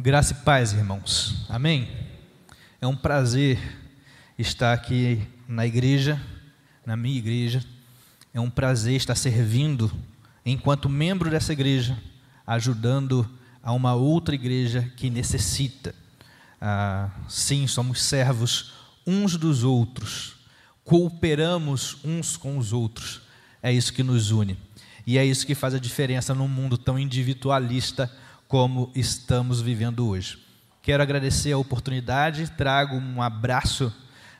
Graça e paz, irmãos. Amém? É um prazer estar aqui na igreja, na minha igreja. É um prazer estar servindo enquanto membro dessa igreja, ajudando a uma outra igreja que necessita. Ah, sim, somos servos uns dos outros, cooperamos uns com os outros. É isso que nos une. E é isso que faz a diferença num mundo tão individualista como estamos vivendo hoje. Quero agradecer a oportunidade, trago um abraço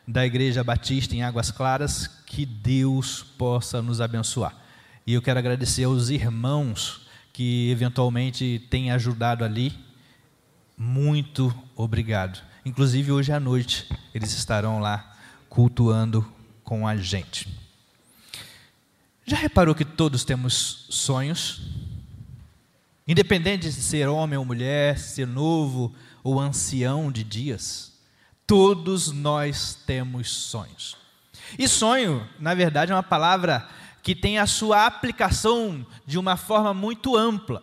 da Igreja Batista em Águas Claras, que Deus possa nos abençoar. E eu quero agradecer aos irmãos que eventualmente têm ajudado ali. Muito obrigado. Inclusive hoje à noite eles estarão lá cultuando com a gente. Já reparou que todos temos sonhos? Independente de ser homem ou mulher, ser novo ou ancião de dias, todos nós temos sonhos. E sonho, na verdade, é uma palavra que tem a sua aplicação de uma forma muito ampla.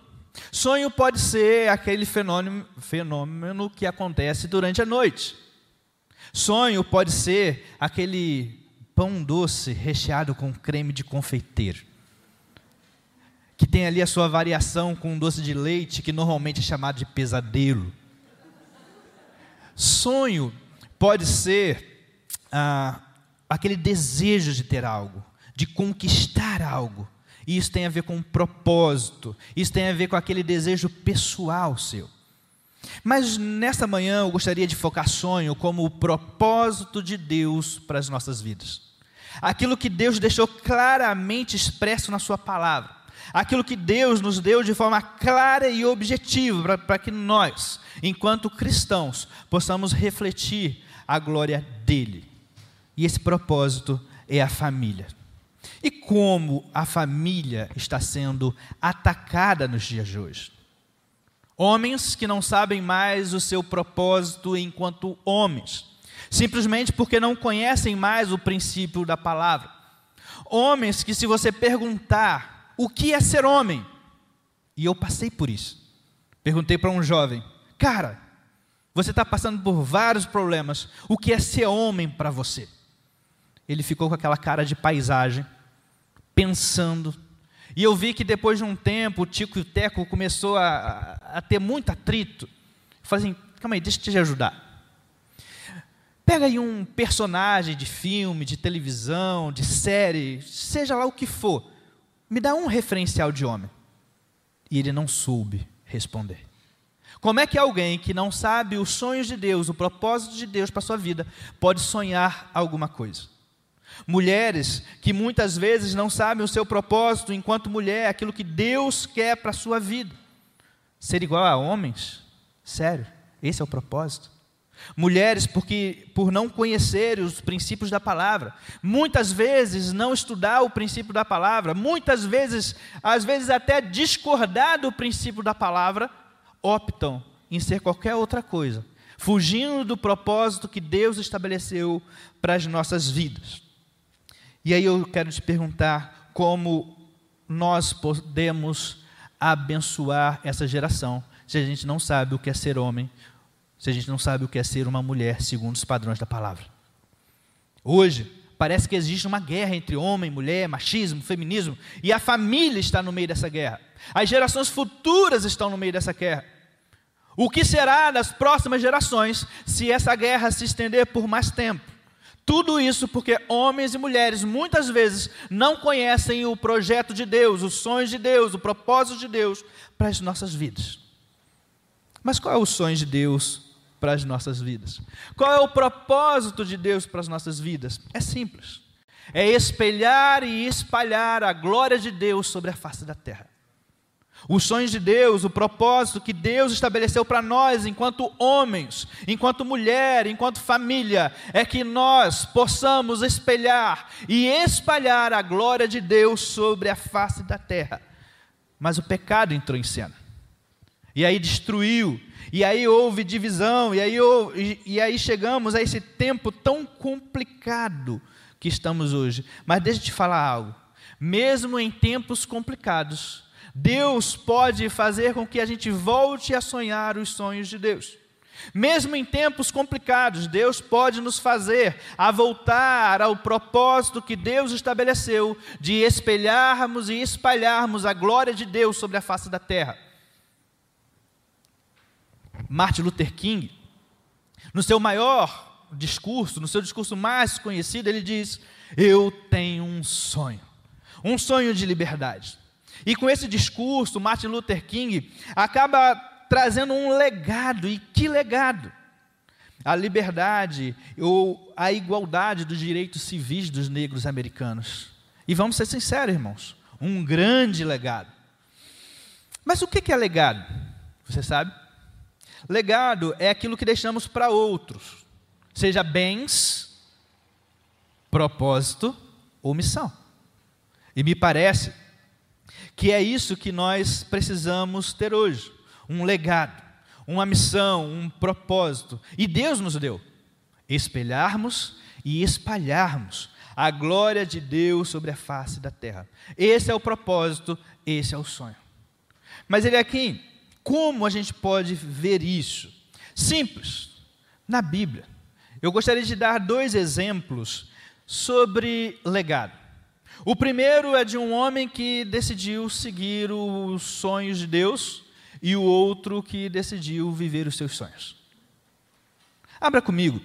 Sonho pode ser aquele fenômeno, fenômeno que acontece durante a noite. Sonho pode ser aquele pão doce recheado com creme de confeiteiro que tem ali a sua variação com um doce de leite, que normalmente é chamado de pesadelo. Sonho pode ser ah, aquele desejo de ter algo, de conquistar algo. E isso tem a ver com um propósito, isso tem a ver com aquele desejo pessoal seu. Mas nesta manhã eu gostaria de focar sonho como o propósito de Deus para as nossas vidas. Aquilo que Deus deixou claramente expresso na Sua palavra aquilo que Deus nos deu de forma clara e objetiva, para que nós, enquanto cristãos, possamos refletir a glória dEle. E esse propósito é a família. E como a família está sendo atacada nos dias de hoje? Homens que não sabem mais o seu propósito enquanto homens, simplesmente porque não conhecem mais o princípio da palavra. Homens que, se você perguntar o que é ser homem? E eu passei por isso. Perguntei para um jovem, cara, você está passando por vários problemas, o que é ser homem para você? Ele ficou com aquela cara de paisagem, pensando, e eu vi que depois de um tempo o Tico e o Teco começou a, a, a ter muito atrito. Falei assim, calma aí, deixa eu te ajudar. Pega aí um personagem de filme, de televisão, de série, seja lá o que for. Me dá um referencial de homem. E ele não soube responder. Como é que alguém que não sabe os sonhos de Deus, o propósito de Deus para sua vida, pode sonhar alguma coisa? Mulheres que muitas vezes não sabem o seu propósito enquanto mulher, aquilo que Deus quer para a sua vida. Ser igual a homens? Sério, esse é o propósito? Mulheres, porque por não conhecer os princípios da palavra, muitas vezes não estudar o princípio da palavra, muitas vezes, às vezes até discordar do princípio da palavra, optam em ser qualquer outra coisa, fugindo do propósito que Deus estabeleceu para as nossas vidas. E aí eu quero te perguntar como nós podemos abençoar essa geração, se a gente não sabe o que é ser homem, se a gente não sabe o que é ser uma mulher segundo os padrões da palavra. Hoje, parece que existe uma guerra entre homem, mulher, machismo, feminismo, e a família está no meio dessa guerra. As gerações futuras estão no meio dessa guerra. O que será das próximas gerações se essa guerra se estender por mais tempo? Tudo isso porque homens e mulheres muitas vezes não conhecem o projeto de Deus, os sonhos de Deus, o propósito de Deus para as nossas vidas. Mas qual é o sonho de Deus para as nossas vidas. Qual é o propósito de Deus para as nossas vidas? É simples. É espelhar e espalhar a glória de Deus sobre a face da terra. Os sonhos de Deus, o propósito que Deus estabeleceu para nós, enquanto homens, enquanto mulher, enquanto família, é que nós possamos espelhar e espalhar a glória de Deus sobre a face da terra. Mas o pecado entrou em cena. E aí destruiu e aí houve divisão, e aí, houve, e, aí chegamos a esse tempo tão complicado que estamos hoje. Mas deixa eu te falar algo. Mesmo em tempos complicados, Deus pode fazer com que a gente volte a sonhar os sonhos de Deus. Mesmo em tempos complicados, Deus pode nos fazer a voltar ao propósito que Deus estabeleceu de espelharmos e espalharmos a glória de Deus sobre a face da terra. Martin Luther King, no seu maior discurso, no seu discurso mais conhecido, ele diz: Eu tenho um sonho, um sonho de liberdade. E com esse discurso, Martin Luther King acaba trazendo um legado. E que legado? A liberdade ou a igualdade dos direitos civis dos negros americanos. E vamos ser sinceros, irmãos, um grande legado. Mas o que é legado? Você sabe? Legado é aquilo que deixamos para outros, seja bens, propósito ou missão. E me parece que é isso que nós precisamos ter hoje: um legado, uma missão, um propósito. E Deus nos deu espelharmos e espalharmos a glória de Deus sobre a face da terra. Esse é o propósito, esse é o sonho. Mas ele aqui, como a gente pode ver isso? Simples, na Bíblia. Eu gostaria de dar dois exemplos sobre legado. O primeiro é de um homem que decidiu seguir os sonhos de Deus e o outro que decidiu viver os seus sonhos. Abra comigo,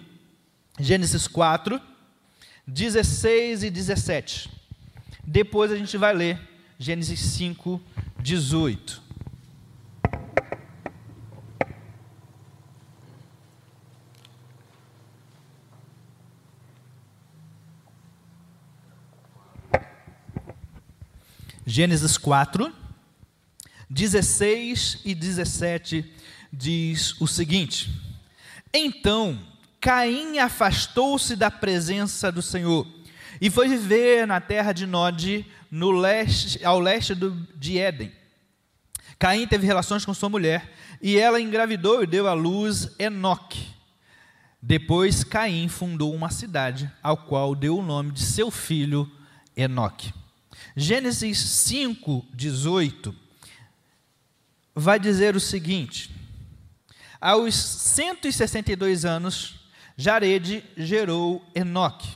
Gênesis 4, 16 e 17. Depois a gente vai ler Gênesis 5, 18. Gênesis 4, 16 e 17 diz o seguinte: Então Caim afastou-se da presença do Senhor e foi viver na terra de Nod, no leste, ao leste do, de Éden. Caim teve relações com sua mulher e ela engravidou e deu à luz Enoque. Depois Caim fundou uma cidade, ao qual deu o nome de seu filho Enoque. Gênesis 5, 18 vai dizer o seguinte: Aos 162 anos, Jared gerou Enoque.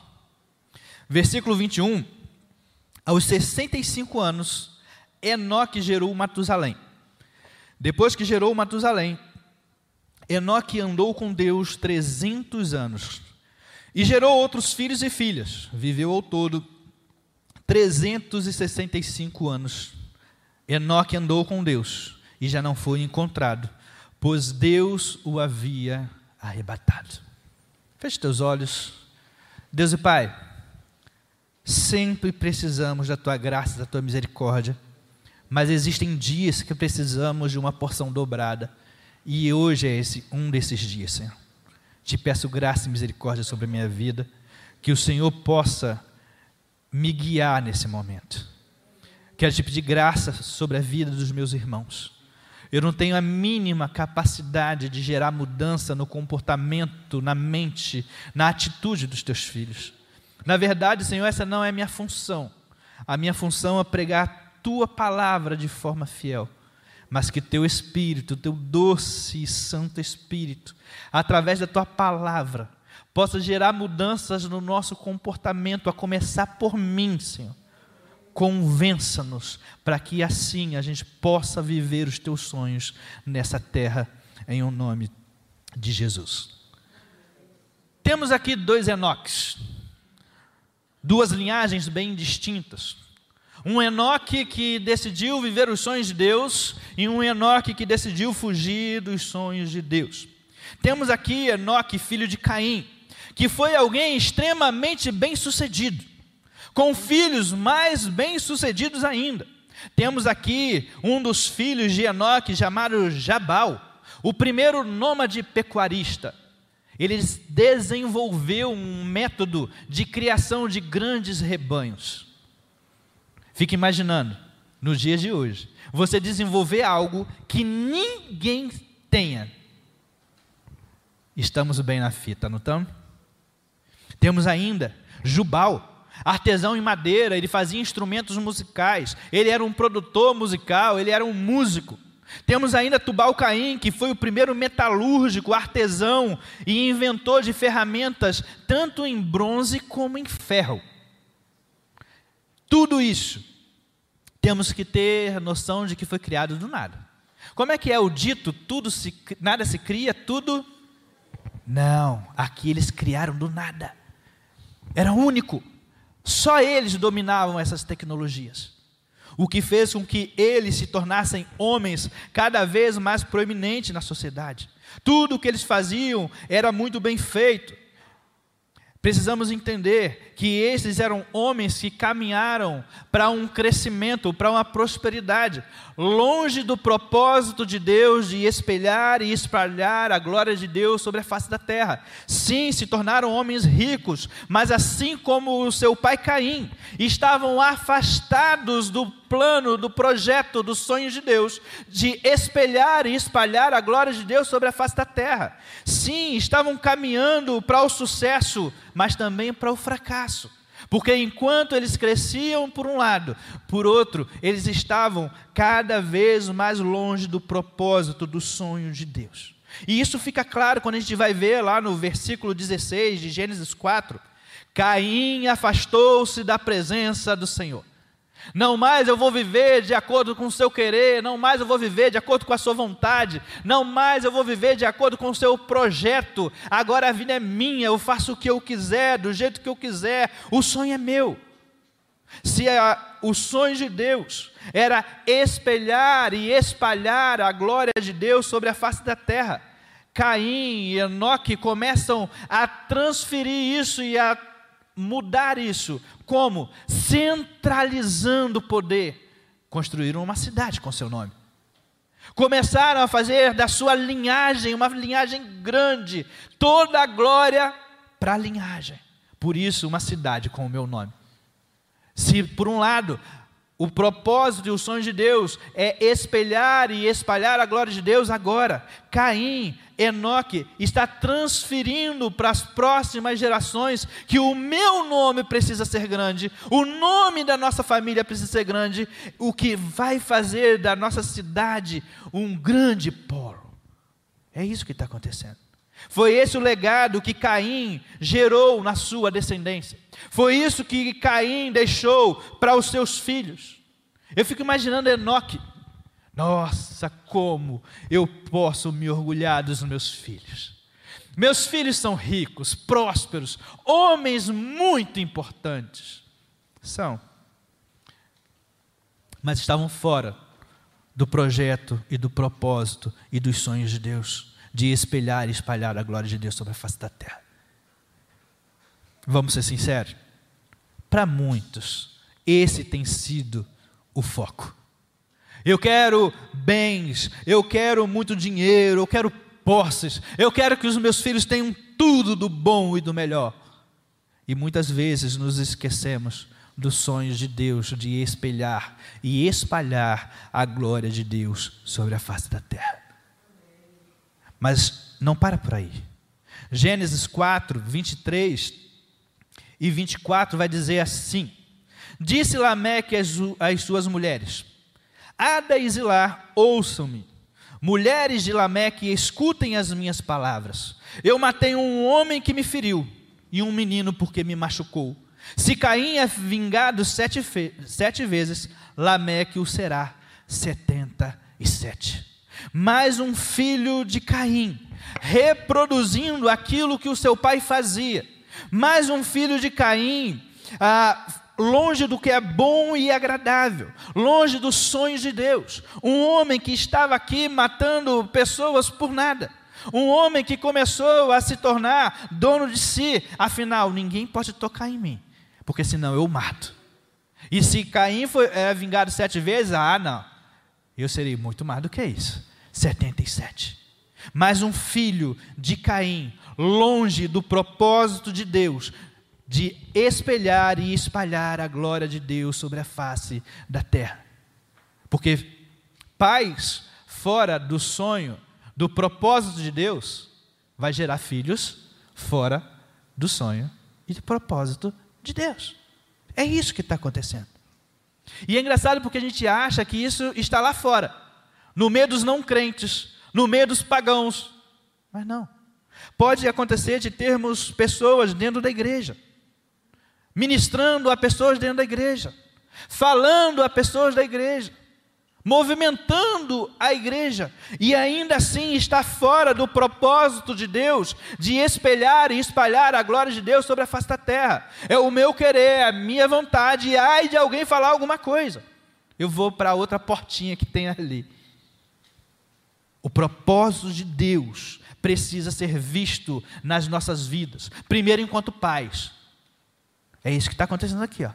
Versículo 21, aos 65 anos, Enoque gerou Matusalém. Depois que gerou Matusalém, Enoque andou com Deus 300 anos e gerou outros filhos e filhas. Viveu ao todo 365 anos. Enoque andou com Deus e já não foi encontrado, pois Deus o havia arrebatado. Feche teus olhos. Deus e Pai, sempre precisamos da tua graça, da tua misericórdia, mas existem dias que precisamos de uma porção dobrada, e hoje é esse um desses dias, Senhor. Te peço graça e misericórdia sobre a minha vida, que o Senhor possa me guiar nesse momento. Quero te pedir graça sobre a vida dos meus irmãos. Eu não tenho a mínima capacidade de gerar mudança no comportamento, na mente, na atitude dos teus filhos. Na verdade, Senhor, essa não é minha função. A minha função é pregar a tua palavra de forma fiel. Mas que teu Espírito, teu doce e santo Espírito, através da tua palavra, possa gerar mudanças no nosso comportamento, a começar por mim, Senhor. Convença-nos para que assim a gente possa viver os teus sonhos nessa terra, em o um nome de Jesus. Temos aqui dois Enoques, duas linhagens bem distintas. Um Enoque que decidiu viver os sonhos de Deus e um Enoque que decidiu fugir dos sonhos de Deus. Temos aqui Enoque, filho de Caim, que foi alguém extremamente bem-sucedido, com filhos mais bem-sucedidos ainda. Temos aqui um dos filhos de Enoque chamado Jabal, o primeiro nômade pecuarista. Ele desenvolveu um método de criação de grandes rebanhos. Fique imaginando, nos dias de hoje, você desenvolver algo que ninguém tenha. Estamos bem na fita, não estamos? Temos ainda Jubal, artesão em madeira, ele fazia instrumentos musicais, ele era um produtor musical, ele era um músico. Temos ainda Tubal Caim, que foi o primeiro metalúrgico, artesão e inventor de ferramentas tanto em bronze como em ferro. Tudo isso temos que ter noção de que foi criado do nada. Como é que é o dito? Tudo se, nada se cria, tudo não. Aqui eles criaram do nada. Era único. Só eles dominavam essas tecnologias. O que fez com que eles se tornassem homens cada vez mais proeminentes na sociedade. Tudo o que eles faziam era muito bem feito. Precisamos entender que esses eram homens que caminharam para um crescimento, para uma prosperidade, longe do propósito de Deus de espelhar e espalhar a glória de Deus sobre a face da terra. Sim, se tornaram homens ricos, mas assim como o seu pai Caim, estavam afastados do plano, do projeto, dos sonhos de Deus, de espelhar e espalhar a glória de Deus sobre a face da terra. Sim, estavam caminhando para o sucesso, mas também para o fracasso. Porque enquanto eles cresciam por um lado, por outro, eles estavam cada vez mais longe do propósito, do sonho de Deus. E isso fica claro quando a gente vai ver lá no versículo 16 de Gênesis 4. Caim afastou-se da presença do Senhor. Não mais eu vou viver de acordo com o seu querer, não mais eu vou viver de acordo com a sua vontade, não mais eu vou viver de acordo com o seu projeto. Agora a vida é minha, eu faço o que eu quiser, do jeito que eu quiser, o sonho é meu. Se a, o sonho de Deus era espelhar e espalhar a glória de Deus sobre a face da terra, Caim e Enoque começam a transferir isso e a mudar isso. Como? Centralizando o poder. Construíram uma cidade com seu nome. Começaram a fazer da sua linhagem uma linhagem grande, toda a glória para a linhagem. Por isso, uma cidade com o meu nome. Se, por um lado, o propósito e o sonho de Deus é espelhar e espalhar a glória de Deus agora. Caim, Enoque está transferindo para as próximas gerações que o meu nome precisa ser grande, o nome da nossa família precisa ser grande, o que vai fazer da nossa cidade um grande polo. É isso que está acontecendo. Foi esse o legado que Caim gerou na sua descendência. Foi isso que Caim deixou para os seus filhos. Eu fico imaginando Enoque. Nossa, como eu posso me orgulhar dos meus filhos. Meus filhos são ricos, prósperos, homens muito importantes. São. Mas estavam fora do projeto e do propósito e dos sonhos de Deus de espelhar e espalhar a glória de Deus sobre a face da terra. Vamos ser sinceros? Para muitos, esse tem sido o foco. Eu quero bens, eu quero muito dinheiro, eu quero posses, eu quero que os meus filhos tenham tudo do bom e do melhor. E muitas vezes nos esquecemos dos sonhos de Deus de espelhar e espalhar a glória de Deus sobre a face da terra. Mas não para por aí. Gênesis 4, 23 e 24 vai dizer assim: Disse Lameque às, suas mulheres: Ada e Zilá, ouçam-me. Mulheres de Lameque, escutem as minhas palavras. Eu matei um homem que me feriu, e um menino porque me machucou. Se Caim é vingado sete, sete vezes, Lameque o será setenta e sete mais um filho de Caim, reproduzindo aquilo que o seu pai fazia, mais um filho de Caim, ah, longe do que é bom e agradável, longe dos sonhos de Deus, um homem que estava aqui matando pessoas por nada. Um homem que começou a se tornar dono de si, afinal, ninguém pode tocar em mim, porque senão eu mato. E se Caim foi é, vingado sete vezes, ah, não, eu serei muito mais do que isso. 77. Mas um filho de Caim, longe do propósito de Deus, de espelhar e espalhar a glória de Deus sobre a face da terra. Porque pais fora do sonho, do propósito de Deus, vai gerar filhos fora do sonho e do propósito de Deus. É isso que está acontecendo. E é engraçado porque a gente acha que isso está lá fora, no meio dos não crentes, no meio dos pagãos. Mas não. Pode acontecer de termos pessoas dentro da igreja, ministrando a pessoas dentro da igreja, falando a pessoas da igreja, movimentando a igreja, e ainda assim está fora do propósito de Deus de espelhar e espalhar a glória de Deus sobre a face da terra. É o meu querer, a minha vontade, e ai de alguém falar alguma coisa. Eu vou para outra portinha que tem ali. O propósito de Deus precisa ser visto nas nossas vidas, primeiro enquanto pais. É isso que está acontecendo aqui, ó.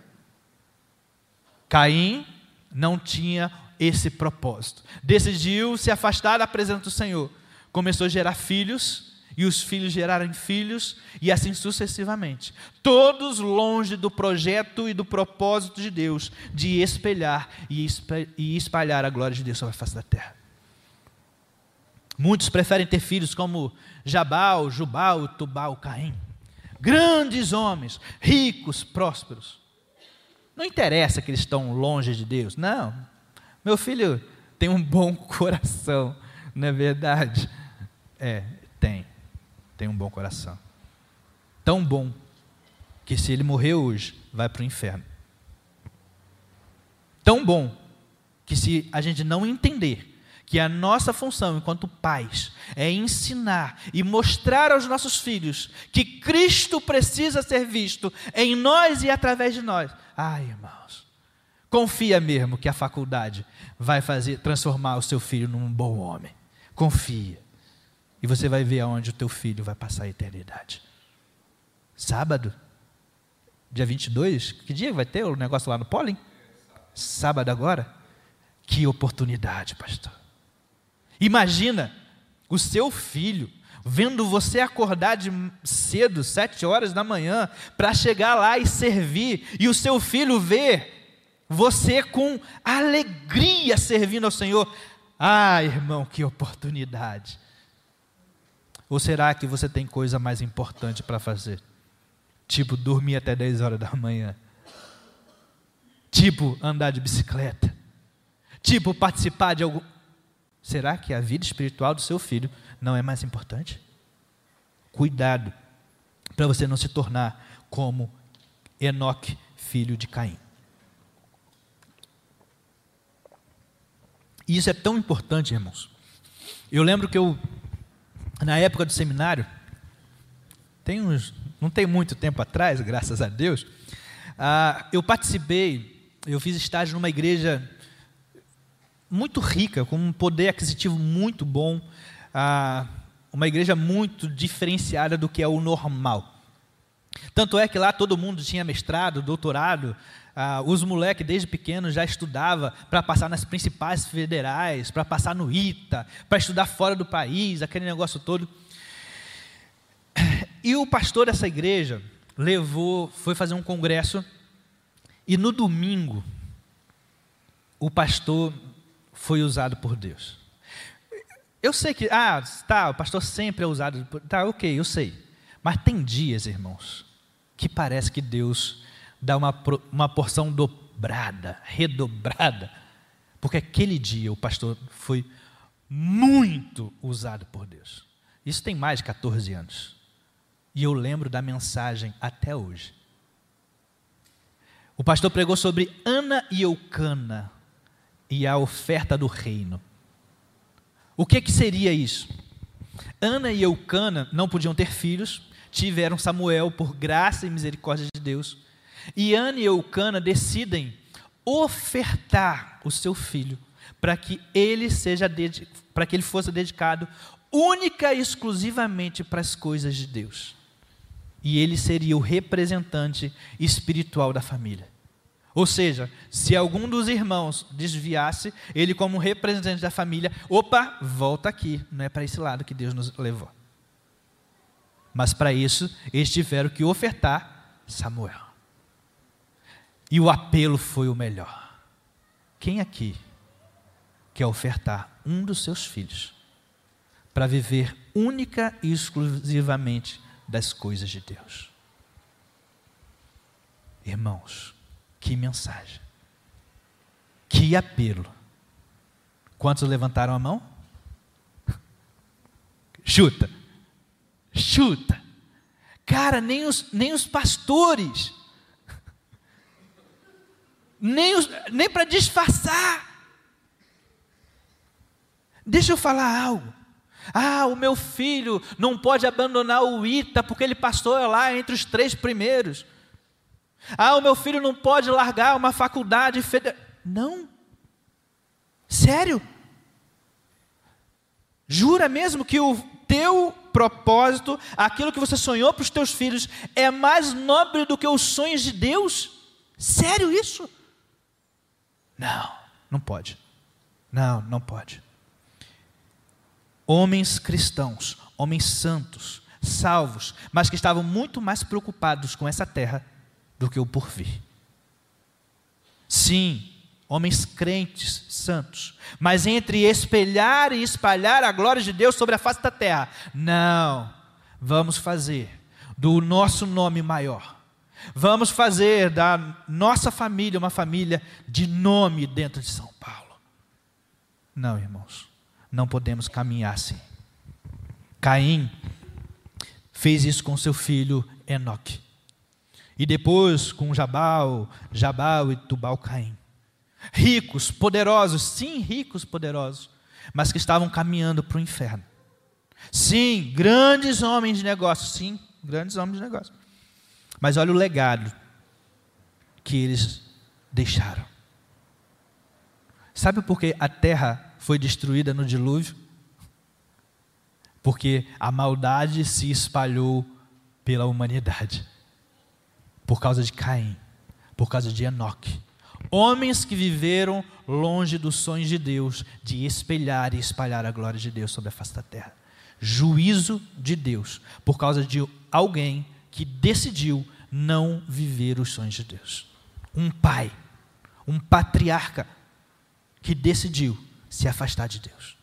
Caim não tinha esse propósito. Decidiu se afastar da presença do Senhor. Começou a gerar filhos, e os filhos geraram filhos, e assim sucessivamente. Todos longe do projeto e do propósito de Deus de espelhar e espalhar a glória de Deus sobre a face da terra. Muitos preferem ter filhos como Jabal, Jubal, Tubal, Caim. Grandes homens, ricos, prósperos. Não interessa que eles estão longe de Deus, não. Meu filho tem um bom coração, não é verdade? É, tem. Tem um bom coração. Tão bom que se ele morrer hoje, vai para o inferno. Tão bom que se a gente não entender que a nossa função enquanto pais é ensinar e mostrar aos nossos filhos que Cristo precisa ser visto em nós e através de nós. Ai, irmãos, Confia mesmo que a faculdade vai fazer transformar o seu filho num bom homem. Confia. E você vai ver aonde o teu filho vai passar a eternidade. Sábado, dia 22, que dia vai ter o negócio lá no Pólen? Sábado agora? Que oportunidade, pastor. Imagina o seu filho vendo você acordar de cedo, sete horas da manhã, para chegar lá e servir, e o seu filho ver você com alegria servindo ao Senhor. Ah, irmão, que oportunidade. Ou será que você tem coisa mais importante para fazer? Tipo, dormir até 10 horas da manhã. Tipo, andar de bicicleta. Tipo, participar de algum. Será que a vida espiritual do seu filho não é mais importante? Cuidado, para você não se tornar como Enoque, filho de Caim. E isso é tão importante, irmãos. Eu lembro que eu, na época do seminário, tem uns, não tem muito tempo atrás, graças a Deus, ah, eu participei, eu fiz estágio numa igreja muito rica, com um poder aquisitivo muito bom, uma igreja muito diferenciada do que é o normal. Tanto é que lá todo mundo tinha mestrado, doutorado, os moleques desde pequenos já estudava para passar nas principais federais, para passar no ITA, para estudar fora do país, aquele negócio todo. E o pastor dessa igreja levou, foi fazer um congresso e no domingo o pastor foi usado por Deus. Eu sei que, ah, tá, o pastor sempre é usado, tá, ok, eu sei. Mas tem dias, irmãos, que parece que Deus dá uma, uma porção dobrada, redobrada, porque aquele dia o pastor foi muito usado por Deus. Isso tem mais de 14 anos. E eu lembro da mensagem até hoje. O pastor pregou sobre Ana e Eucana e a oferta do reino. O que, que seria isso? Ana e Eucana não podiam ter filhos, tiveram Samuel por graça e misericórdia de Deus. E Ana e Eucana decidem ofertar o seu filho para que ele seja para que ele fosse dedicado única e exclusivamente para as coisas de Deus. E ele seria o representante espiritual da família. Ou seja, se algum dos irmãos desviasse, ele como representante da família, opa, volta aqui, não é para esse lado que Deus nos levou. Mas para isso, eles tiveram que ofertar Samuel. E o apelo foi o melhor. Quem aqui quer ofertar um dos seus filhos para viver única e exclusivamente das coisas de Deus? Irmãos, Que mensagem. Que apelo. Quantos levantaram a mão? Chuta. Chuta. Cara, nem os, nem os pastores, nem, nem para disfarçar. Deixa eu falar algo. Ah, o meu filho não pode abandonar o ITA porque ele passou lá entre os três primeiros. Ah, o meu filho não pode largar uma faculdade federal. Não. Sério? Jura mesmo que o teu propósito, aquilo que você sonhou para os teus filhos, é mais nobre do que os sonhos de Deus? Sério isso? Não, não pode. Não, não pode. Homens cristãos, homens santos, salvos, mas que estavam muito mais preocupados com essa terra do que o porvir. Sim, homens crentes, santos, mas entre espelhar e espalhar a glória de Deus sobre a face da terra, não, vamos fazer do nosso nome maior, vamos fazer da nossa família uma família de nome dentro de São Paulo. Não, irmãos, não podemos caminhar assim. Caim fez isso com seu filho Enoque. E depois com Jabal, Jabal e Tubal Caim ricos, poderosos, sim, ricos, poderosos, mas que estavam caminhando para o inferno. Sim, grandes homens de negócio, sim, grandes homens de negócio. Mas olha o legado que eles deixaram. Sabe por que a terra foi destruída no dilúvio? Porque a maldade se espalhou pela humanidade. Por causa de Caim, por causa de Enoque, Homens que viveram longe dos sonhos de Deus, de espelhar e espalhar a glória de Deus sobre a face da terra. Juízo de Deus, por causa de alguém que decidiu não viver os sonhos de Deus. Um pai, um patriarca, que decidiu se afastar de Deus.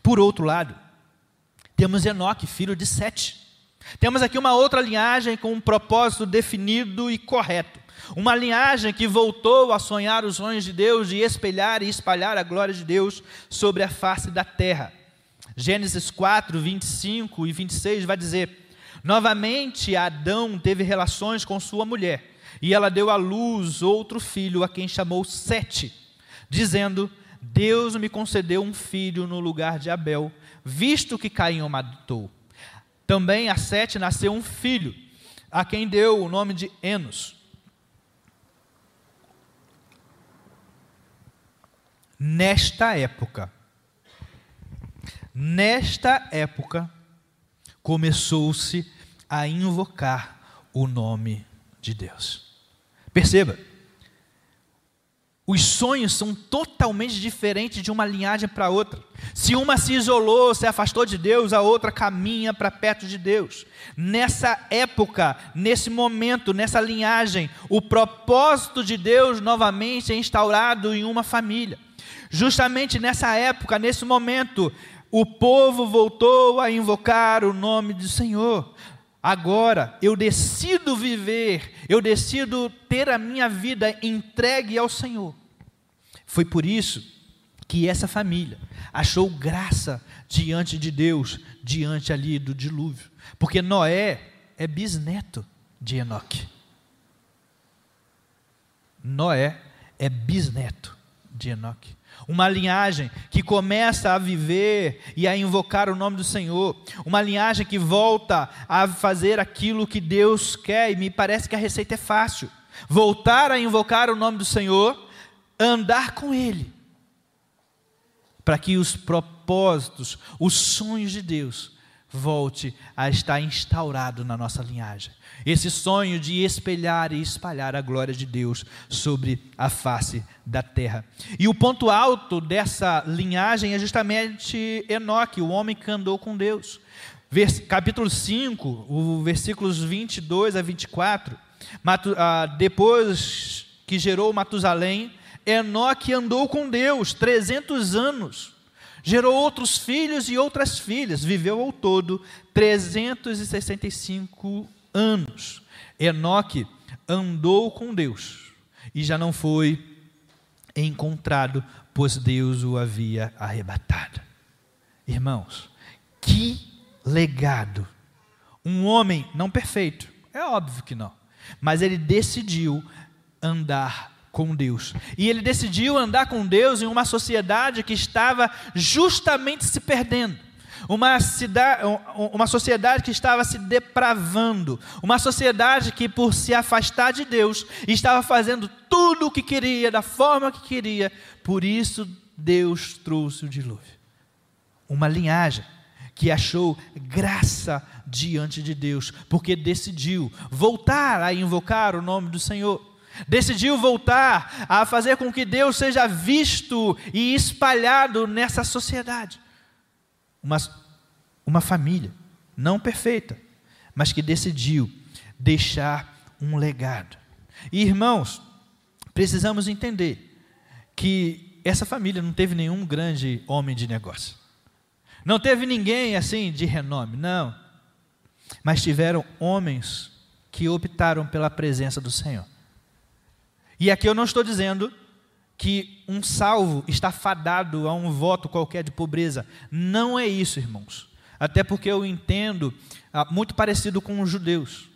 Por outro lado, temos Enoque, filho de Sete. Temos aqui uma outra linhagem com um propósito definido e correto. Uma linhagem que voltou a sonhar os sonhos de Deus, de espelhar e espalhar a glória de Deus sobre a face da terra. Gênesis 4, 25 e 26 vai dizer: Novamente Adão teve relações com sua mulher, e ela deu à luz outro filho, a quem chamou Sete, dizendo: Deus me concedeu um filho no lugar de Abel, visto que Caim o matou. Também a Sete nasceu um filho, a quem deu o nome de Enos. nesta época. Nesta época, começou-se a invocar o nome de Deus. Perceba, os sonhos são totalmente diferentes de uma linhagem para outra. Se uma se isolou, se afastou de Deus, a outra caminha para perto de Deus. Nessa época, nesse momento, nessa linhagem, o propósito de Deus novamente é instaurado em uma família. Justamente nessa época, nesse momento, o povo voltou a invocar o nome do Senhor. Agora eu decido viver, eu decido ter a minha vida entregue ao Senhor. Foi por isso que essa família achou graça diante de Deus, diante ali do dilúvio, porque Noé é bisneto de Enoque. Noé é bisneto de Enoque. Uma linhagem que começa a viver e a invocar o nome do Senhor, uma linhagem que volta a fazer aquilo que Deus quer, e me parece que a receita é fácil: voltar a invocar o nome do Senhor, andar com Ele, para que os propósitos, os sonhos de Deus volte a estar instaurado na nossa linhagem. Esse sonho de espelhar e espalhar a glória de Deus sobre a face da terra. E o ponto alto dessa linhagem é justamente Enoque, o homem que andou com Deus. Vers, capítulo 5, o versículos 22 a 24. Matu, ah, depois que gerou Matusalém, Enoque andou com Deus 300 anos Gerou outros filhos e outras filhas, viveu ao todo 365 anos. Enoque andou com Deus, e já não foi encontrado, pois Deus o havia arrebatado. Irmãos, que legado! Um homem não perfeito, é óbvio que não, mas ele decidiu andar com Deus. E ele decidiu andar com Deus em uma sociedade que estava justamente se perdendo. Uma, cidade, uma sociedade que estava se depravando, uma sociedade que, por se afastar de Deus, estava fazendo tudo o que queria, da forma que queria, por isso Deus trouxe o dilúvio. Uma linhagem que achou graça diante de Deus, porque decidiu voltar a invocar o nome do Senhor decidiu voltar a fazer com que Deus seja visto e espalhado nessa sociedade. Uma, uma família, não perfeita, mas que decidiu deixar um legado. E irmãos, precisamos entender que essa família não teve nenhum grande homem de negócio. Não teve ninguém assim de renome, não. Mas tiveram homens que optaram pela presença do Senhor. E aqui eu não estou dizendo que um salvo está fadado a um voto qualquer de pobreza. Não é isso, irmãos. Até porque eu entendo ah, muito parecido com os judeus.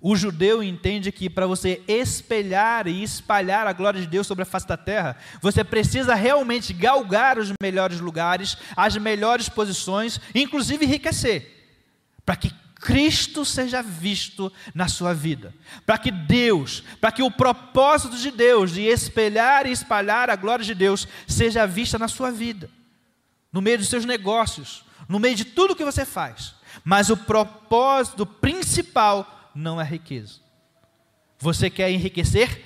O judeu entende que para você espelhar e espalhar a glória de Deus sobre a face da terra, você precisa realmente galgar os melhores lugares, as melhores posições, inclusive enriquecer, para que Cristo seja visto na sua vida, para que Deus, para que o propósito de Deus de espelhar e espalhar a glória de Deus seja vista na sua vida, no meio dos seus negócios, no meio de tudo que você faz. Mas o propósito principal não é riqueza. Você quer enriquecer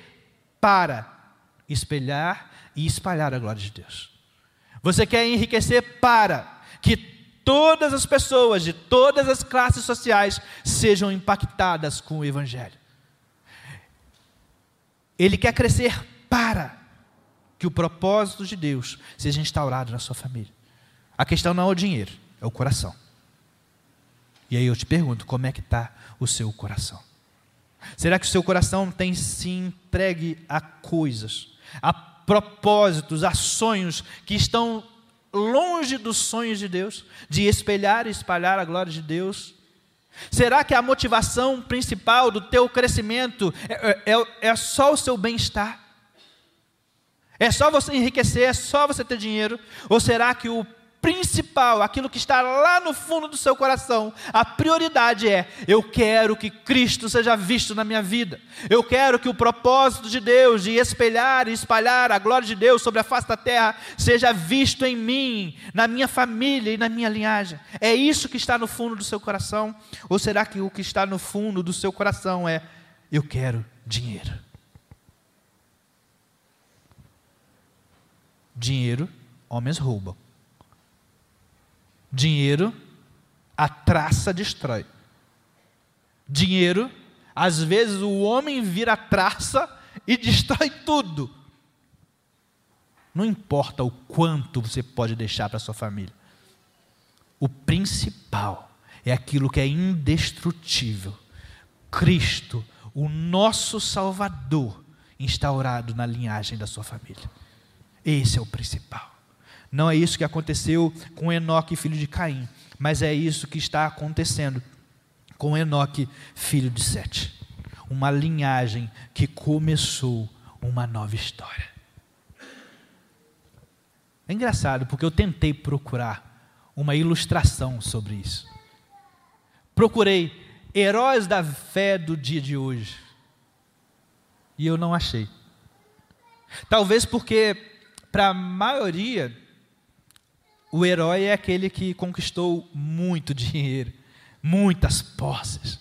para espelhar e espalhar a glória de Deus. Você quer enriquecer para que todas as pessoas de todas as classes sociais sejam impactadas com o Evangelho. Ele quer crescer para que o propósito de Deus seja instaurado na sua família. A questão não é o dinheiro, é o coração. E aí eu te pergunto, como é que está o seu coração? Será que o seu coração tem se entregue a coisas, a propósitos, a sonhos que estão longe dos sonhos de Deus, de espelhar e espalhar a glória de Deus? Será que a motivação principal do teu crescimento é, é, é só o seu bem-estar? É só você enriquecer, é só você ter dinheiro? Ou será que o principal, aquilo que está lá no fundo do seu coração, a prioridade é: eu quero que Cristo seja visto na minha vida. Eu quero que o propósito de Deus de espelhar e espalhar a glória de Deus sobre a face da terra seja visto em mim, na minha família e na minha linhagem. É isso que está no fundo do seu coração? Ou será que o que está no fundo do seu coração é: eu quero dinheiro? Dinheiro, homens roubam. Dinheiro, a traça destrói. Dinheiro, às vezes o homem vira traça e destrói tudo. Não importa o quanto você pode deixar para sua família. O principal é aquilo que é indestrutível. Cristo, o nosso Salvador, instaurado na linhagem da sua família. Esse é o principal. Não é isso que aconteceu com Enoque, filho de Caim, mas é isso que está acontecendo com Enoque, filho de Sete. Uma linhagem que começou uma nova história. É engraçado, porque eu tentei procurar uma ilustração sobre isso. Procurei heróis da fé do dia de hoje. E eu não achei. Talvez porque, para a maioria o herói é aquele que conquistou muito dinheiro, muitas posses.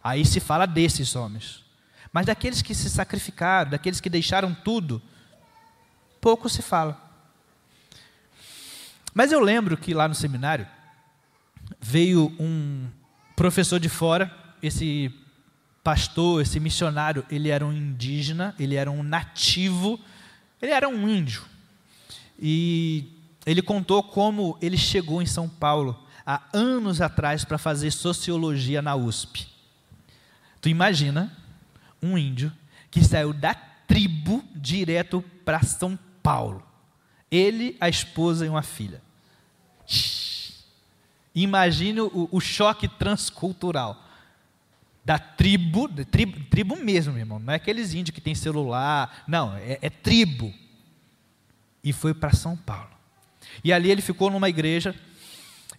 Aí se fala desses homens. Mas daqueles que se sacrificaram, daqueles que deixaram tudo, pouco se fala. Mas eu lembro que lá no seminário veio um professor de fora, esse pastor, esse missionário, ele era um indígena, ele era um nativo, ele era um índio. E ele contou como ele chegou em São Paulo há anos atrás para fazer sociologia na USP. Tu imagina um índio que saiu da tribo direto para São Paulo. Ele, a esposa e uma filha. Imagine o, o choque transcultural da tribo, tribo, tribo mesmo, meu irmão. Não é aqueles índios que tem celular. Não, é, é tribo. E foi para São Paulo. E ali ele ficou numa igreja.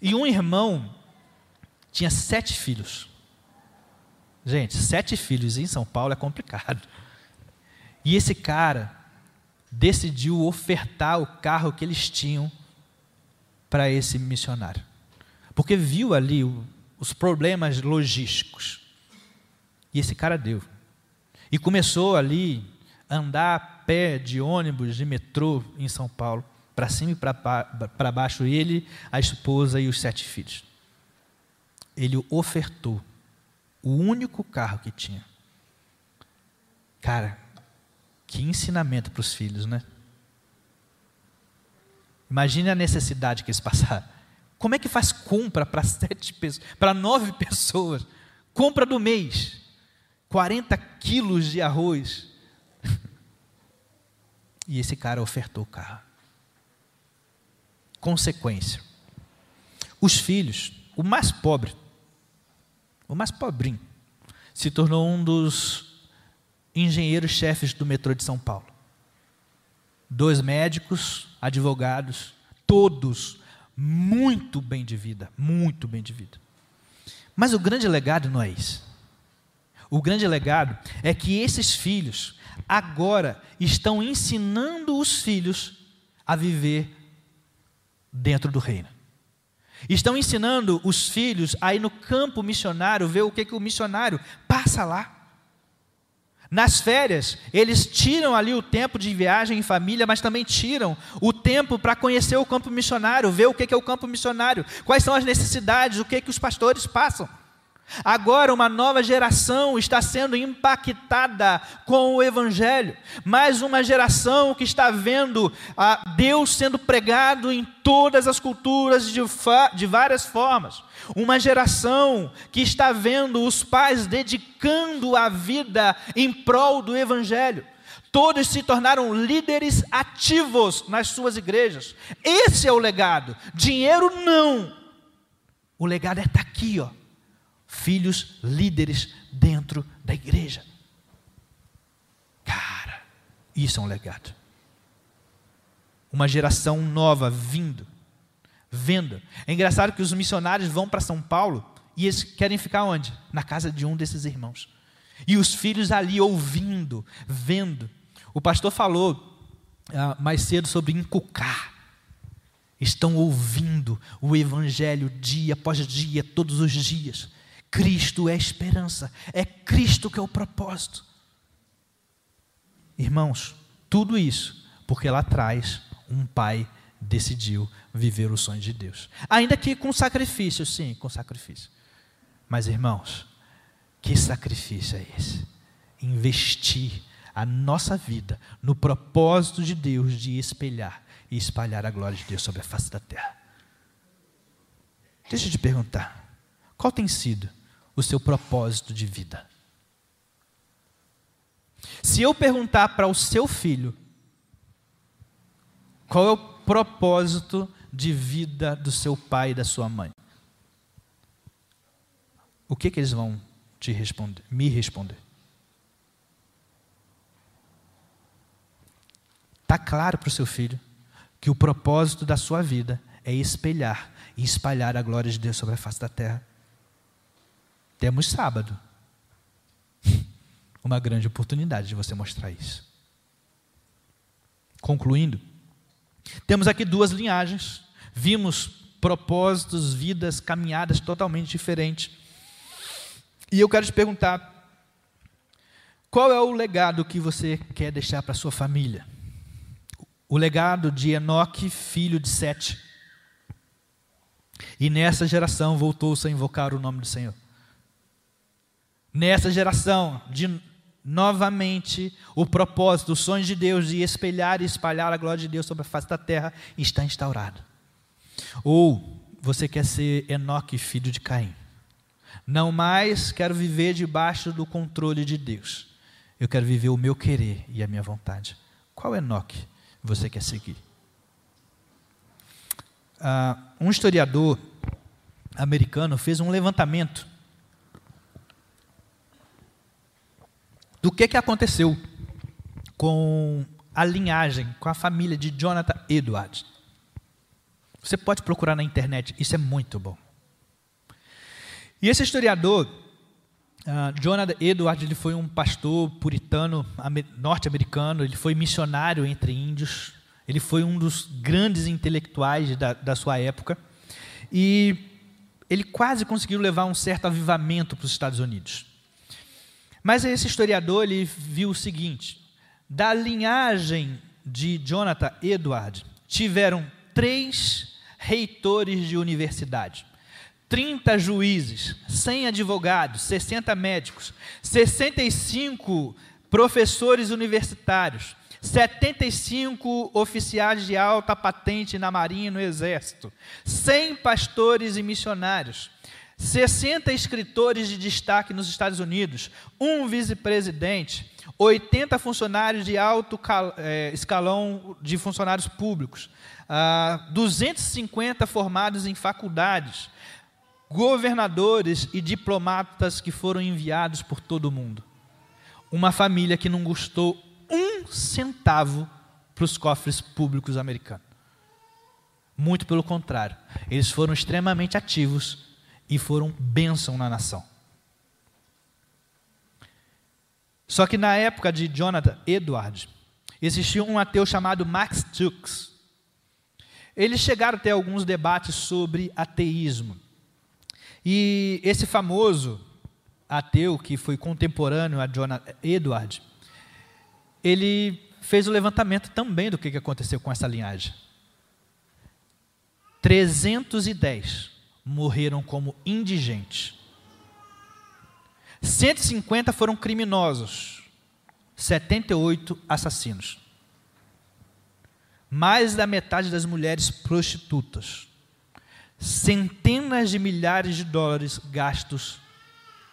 E um irmão tinha sete filhos. Gente, sete filhos em São Paulo é complicado. E esse cara decidiu ofertar o carro que eles tinham para esse missionário. Porque viu ali o, os problemas logísticos. E esse cara deu. E começou ali a andar a pé de ônibus, de metrô em São Paulo, para cima e para baixo, ele, a esposa e os sete filhos. Ele ofertou o único carro que tinha. Cara, que ensinamento para os filhos, né? Imagine a necessidade que eles passaram. Como é que faz compra para sete pessoas, para nove pessoas? Compra do mês. 40 quilos de arroz. E esse cara ofertou o carro. Consequência. Os filhos, o mais pobre, o mais pobrinho, se tornou um dos engenheiros-chefes do metrô de São Paulo. Dois médicos, advogados, todos muito bem de vida, muito bem de vida. Mas o grande legado não é isso. O grande legado é que esses filhos agora estão ensinando os filhos a viver dentro do reino. Estão ensinando os filhos a ir no campo missionário, ver o que, que o missionário passa lá. Nas férias, eles tiram ali o tempo de viagem em família, mas também tiram o tempo para conhecer o campo missionário, ver o que, é o campo missionário, quais são as necessidades, o que, que os pastores passam. Agora uma nova geração está sendo impactada com o Evangelho, mais uma geração que está vendo a Deus sendo pregado em todas as culturas de, de várias formas. Uma geração que está vendo os pais dedicando a vida em prol do Evangelho. Todos se tornaram líderes ativos nas suas igrejas. Esse é o legado. Dinheiro não. O legado é estar tá aqui, ó filhos líderes dentro da igreja. Cara, isso é um legado. Uma geração nova vindo, vendo. É engraçado que os missionários vão para São Paulo e eles querem ficar onde? Na casa de um desses irmãos. E os filhos ali ouvindo, vendo. O pastor falou ah, mais cedo sobre inculcar. Estão ouvindo o Evangelho dia após dia, todos os dias. Cristo é a esperança, é Cristo que é o propósito. Irmãos, tudo isso porque lá atrás um pai decidiu viver o sonho de Deus. Ainda que com sacrifício, sim, com sacrifício. Mas irmãos, que sacrifício é esse? Investir a nossa vida no propósito de Deus de espelhar e espalhar a glória de Deus sobre a face da terra. Deixa eu te perguntar, qual tem sido o seu propósito de vida. Se eu perguntar para o seu filho qual é o propósito de vida do seu pai e da sua mãe, o que, que eles vão te responder, me responder? Está claro para o seu filho que o propósito da sua vida é espelhar e espalhar a glória de Deus sobre a face da terra. Temos sábado. Uma grande oportunidade de você mostrar isso. Concluindo, temos aqui duas linhagens. Vimos propósitos, vidas, caminhadas totalmente diferentes. E eu quero te perguntar: qual é o legado que você quer deixar para sua família? O legado de Enoque, filho de Sete. E nessa geração voltou-se a invocar o nome do Senhor nessa geração, de novamente o propósito, os sonhos de Deus de espelhar e espalhar a glória de Deus sobre a face da terra está instaurado. Ou você quer ser Enoque, filho de Caim. Não mais quero viver debaixo do controle de Deus. Eu quero viver o meu querer e a minha vontade. Qual Enoque você quer seguir? Uh, um historiador americano fez um levantamento do que, que aconteceu com a linhagem, com a família de Jonathan Edwards. Você pode procurar na internet, isso é muito bom. E esse historiador, uh, Jonathan Edwards, ele foi um pastor puritano norte-americano, ele foi missionário entre índios, ele foi um dos grandes intelectuais da, da sua época, e ele quase conseguiu levar um certo avivamento para os Estados Unidos. Mas esse historiador ele viu o seguinte: da linhagem de Jonathan Edward, tiveram três reitores de universidade, 30 juízes, 100 advogados, 60 médicos, 65 professores universitários, 75 oficiais de alta patente na Marinha e no Exército, 100 pastores e missionários, 60 escritores de destaque nos Estados Unidos, um vice-presidente, 80 funcionários de alto é, escalão de funcionários públicos, 250 formados em faculdades, governadores e diplomatas que foram enviados por todo o mundo. Uma família que não custou um centavo para os cofres públicos americanos. Muito pelo contrário, eles foram extremamente ativos e foram bênção na nação. Só que na época de Jonathan Edwards, existia um ateu chamado Max Tux. Eles chegaram a ter alguns debates sobre ateísmo. E esse famoso ateu, que foi contemporâneo a Jonathan Edwards, ele fez o levantamento também do que aconteceu com essa linhagem. 310 morreram como indigentes. 150 foram criminosos, 78 assassinos. Mais da metade das mulheres prostitutas. Centenas de milhares de dólares gastos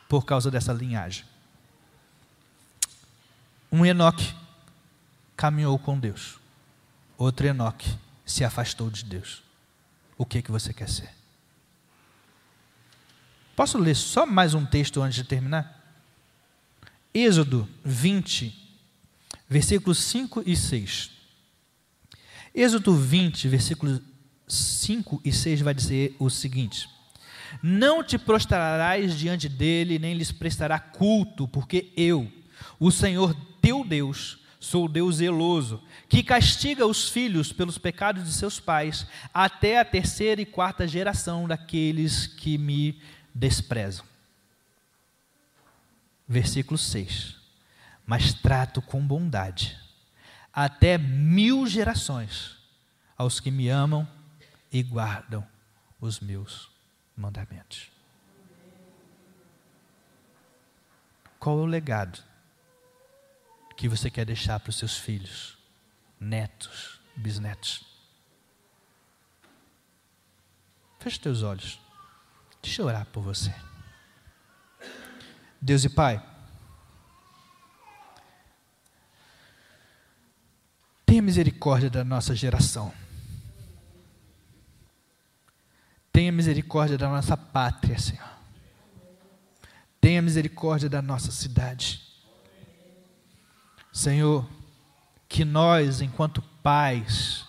por causa dessa linhagem. Um Enoque caminhou com Deus. Outro Enoque se afastou de Deus. O que, que você quer ser? Posso ler só mais um texto antes de terminar? Êxodo 20, versículos 5 e 6. Êxodo 20, versículos 5 e 6 vai dizer o seguinte: Não te prostrarás diante dele, nem lhes prestará culto, porque eu, o Senhor teu Deus, sou Deus zeloso, que castiga os filhos pelos pecados de seus pais, até a terceira e quarta geração daqueles que me desprezam. Versículo 6. Mas trato com bondade até mil gerações aos que me amam e guardam os meus mandamentos. Qual é o legado que você quer deixar para os seus filhos, netos, bisnetos? Feche teus olhos. Deixa eu orar por você. Deus e Pai, tenha misericórdia da nossa geração. Tenha misericórdia da nossa pátria, Senhor. Tenha misericórdia da nossa cidade. Senhor, que nós, enquanto pais,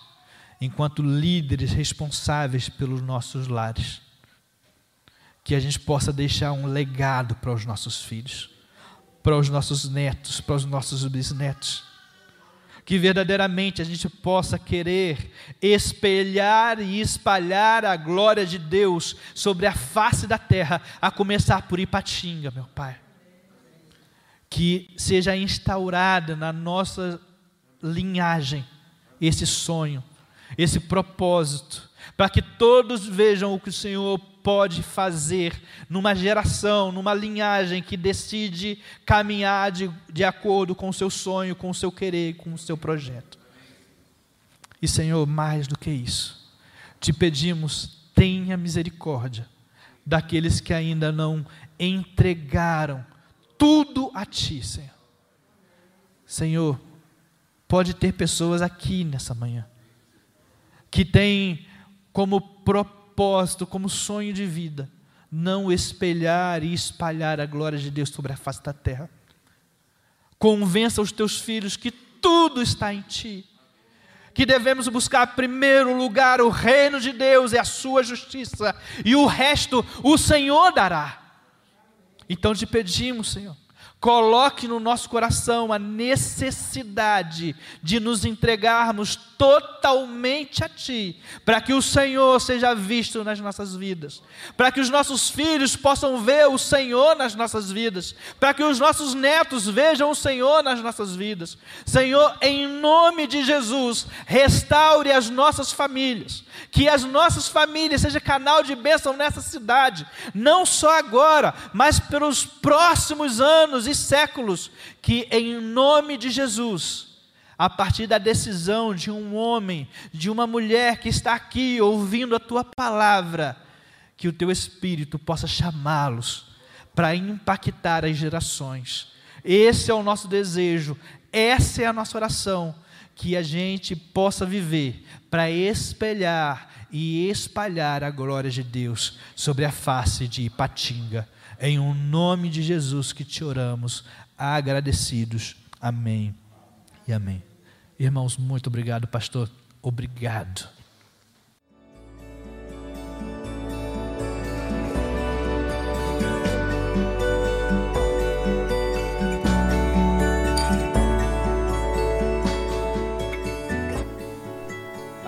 enquanto líderes responsáveis pelos nossos lares, que a gente possa deixar um legado para os nossos filhos, para os nossos netos, para os nossos bisnetos. Que verdadeiramente a gente possa querer espelhar e espalhar a glória de Deus sobre a face da terra, a começar por Ipatinga, meu Pai. Que seja instaurada na nossa linhagem esse sonho, esse propósito, para que todos vejam o que o Senhor pode fazer numa geração, numa linhagem que decide caminhar de, de acordo com o seu sonho, com o seu querer, com o seu projeto. E, Senhor, mais do que isso, te pedimos, tenha misericórdia daqueles que ainda não entregaram tudo a Ti, Senhor. Senhor, pode ter pessoas aqui nessa manhã que têm como propósito, como sonho de vida, não espelhar e espalhar a glória de Deus sobre a face da terra. Convença os teus filhos que tudo está em ti. Que devemos buscar primeiro lugar o reino de Deus e a sua justiça, e o resto o Senhor dará. Então te pedimos, Senhor, Coloque no nosso coração a necessidade de nos entregarmos totalmente a Ti, para que o Senhor seja visto nas nossas vidas, para que os nossos filhos possam ver o Senhor nas nossas vidas, para que os nossos netos vejam o Senhor nas nossas vidas. Senhor, em nome de Jesus, restaure as nossas famílias, que as nossas famílias sejam canal de bênção nessa cidade, não só agora, mas pelos próximos anos e séculos, que em nome de Jesus, a partir da decisão de um homem, de uma mulher que está aqui ouvindo a tua palavra, que o teu espírito possa chamá-los para impactar as gerações. Esse é o nosso desejo, essa é a nossa oração, que a gente possa viver para espelhar e espalhar a glória de Deus sobre a face de Ipatinga. Em um nome de Jesus que te oramos, agradecidos. Amém e amém. Irmãos, muito obrigado, pastor. Obrigado.